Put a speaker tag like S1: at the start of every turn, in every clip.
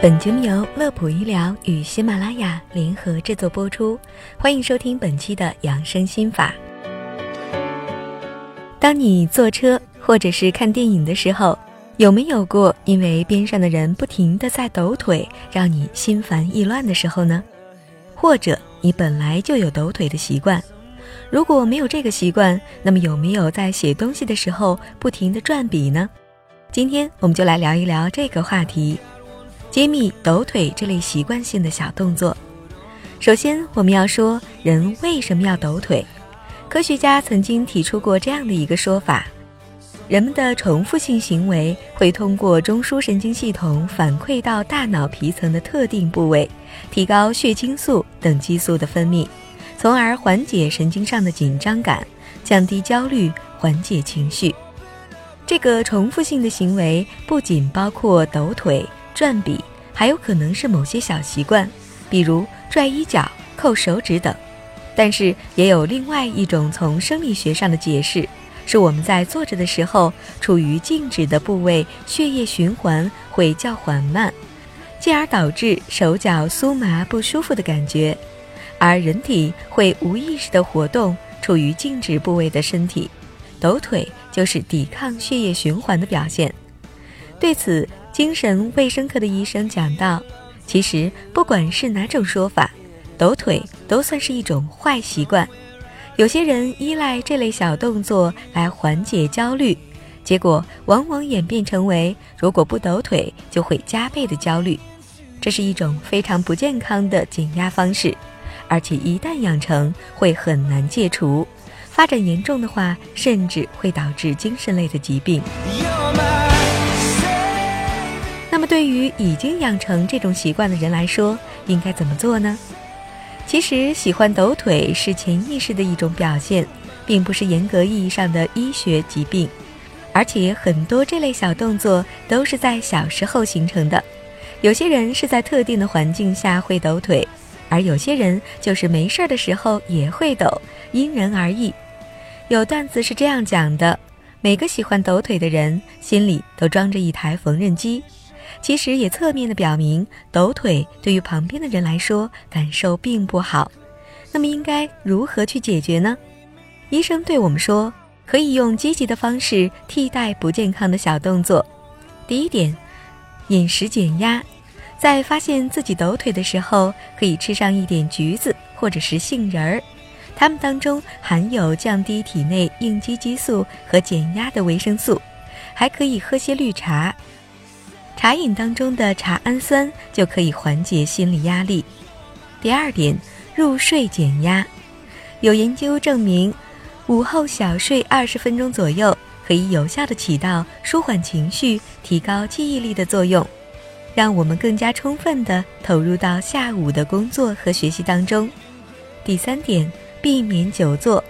S1: 本节目由乐普医疗与喜马拉雅联合制作播出，欢迎收听本期的养生心法。当你坐车或者是看电影的时候，有没有过因为边上的人不停的在抖腿，让你心烦意乱的时候呢？或者你本来就有抖腿的习惯，如果没有这个习惯，那么有没有在写东西的时候不停的转笔呢？今天我们就来聊一聊这个话题。揭秘抖腿这类习惯性的小动作。首先，我们要说人为什么要抖腿。科学家曾经提出过这样的一个说法：人们的重复性行为会通过中枢神经系统反馈到大脑皮层的特定部位，提高血清素等激素的分泌，从而缓解神经上的紧张感，降低焦虑，缓解情绪。这个重复性的行为不仅包括抖腿。转笔还有可能是某些小习惯，比如拽衣角、扣手指等。但是也有另外一种从生理学上的解释，是我们在坐着的时候，处于静止的部位，血液循环会较缓慢，进而导致手脚酥麻不舒服的感觉。而人体会无意识的活动处于静止部位的身体，抖腿就是抵抗血液循环的表现。对此。精神卫生科的医生讲到，其实不管是哪种说法，抖腿都算是一种坏习惯。有些人依赖这类小动作来缓解焦虑，结果往往演变成为如果不抖腿就会加倍的焦虑。这是一种非常不健康的减压方式，而且一旦养成会很难戒除，发展严重的话，甚至会导致精神类的疾病。那么，对于已经养成这种习惯的人来说，应该怎么做呢？其实，喜欢抖腿是潜意识的一种表现，并不是严格意义上的医学疾病。而且，很多这类小动作都是在小时候形成的。有些人是在特定的环境下会抖腿，而有些人就是没事儿的时候也会抖，因人而异。有段子是这样讲的：每个喜欢抖腿的人心里都装着一台缝纫机。其实也侧面的表明，抖腿对于旁边的人来说感受并不好。那么应该如何去解决呢？医生对我们说，可以用积极的方式替代不健康的小动作。第一点，饮食减压，在发现自己抖腿的时候，可以吃上一点橘子或者是杏仁儿，它们当中含有降低体内应激激素和减压的维生素，还可以喝些绿茶。茶饮当中的茶氨酸就可以缓解心理压力。第二点，入睡减压。有研究证明，午后小睡二十分钟左右，可以有效的起到舒缓情绪、提高记忆力的作用，让我们更加充分的投入到下午的工作和学习当中。第三点，避免久坐。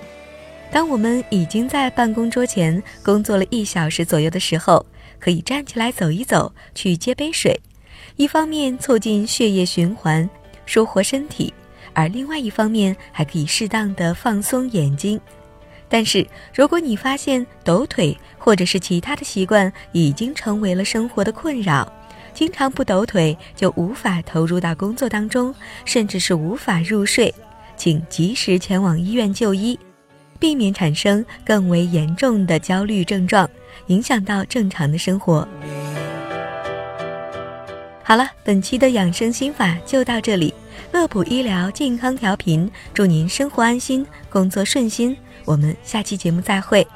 S1: 当我们已经在办公桌前工作了一小时左右的时候，可以站起来走一走，去接杯水，一方面促进血液循环，舒活身体，而另外一方面还可以适当的放松眼睛。但是，如果你发现抖腿或者是其他的习惯已经成为了生活的困扰，经常不抖腿就无法投入到工作当中，甚至是无法入睡，请及时前往医院就医。避免产生更为严重的焦虑症状，影响到正常的生活。好了本期的养生心法就到这里。乐普医疗健康调频祝您生活安心工作顺心。我们下期节目再会。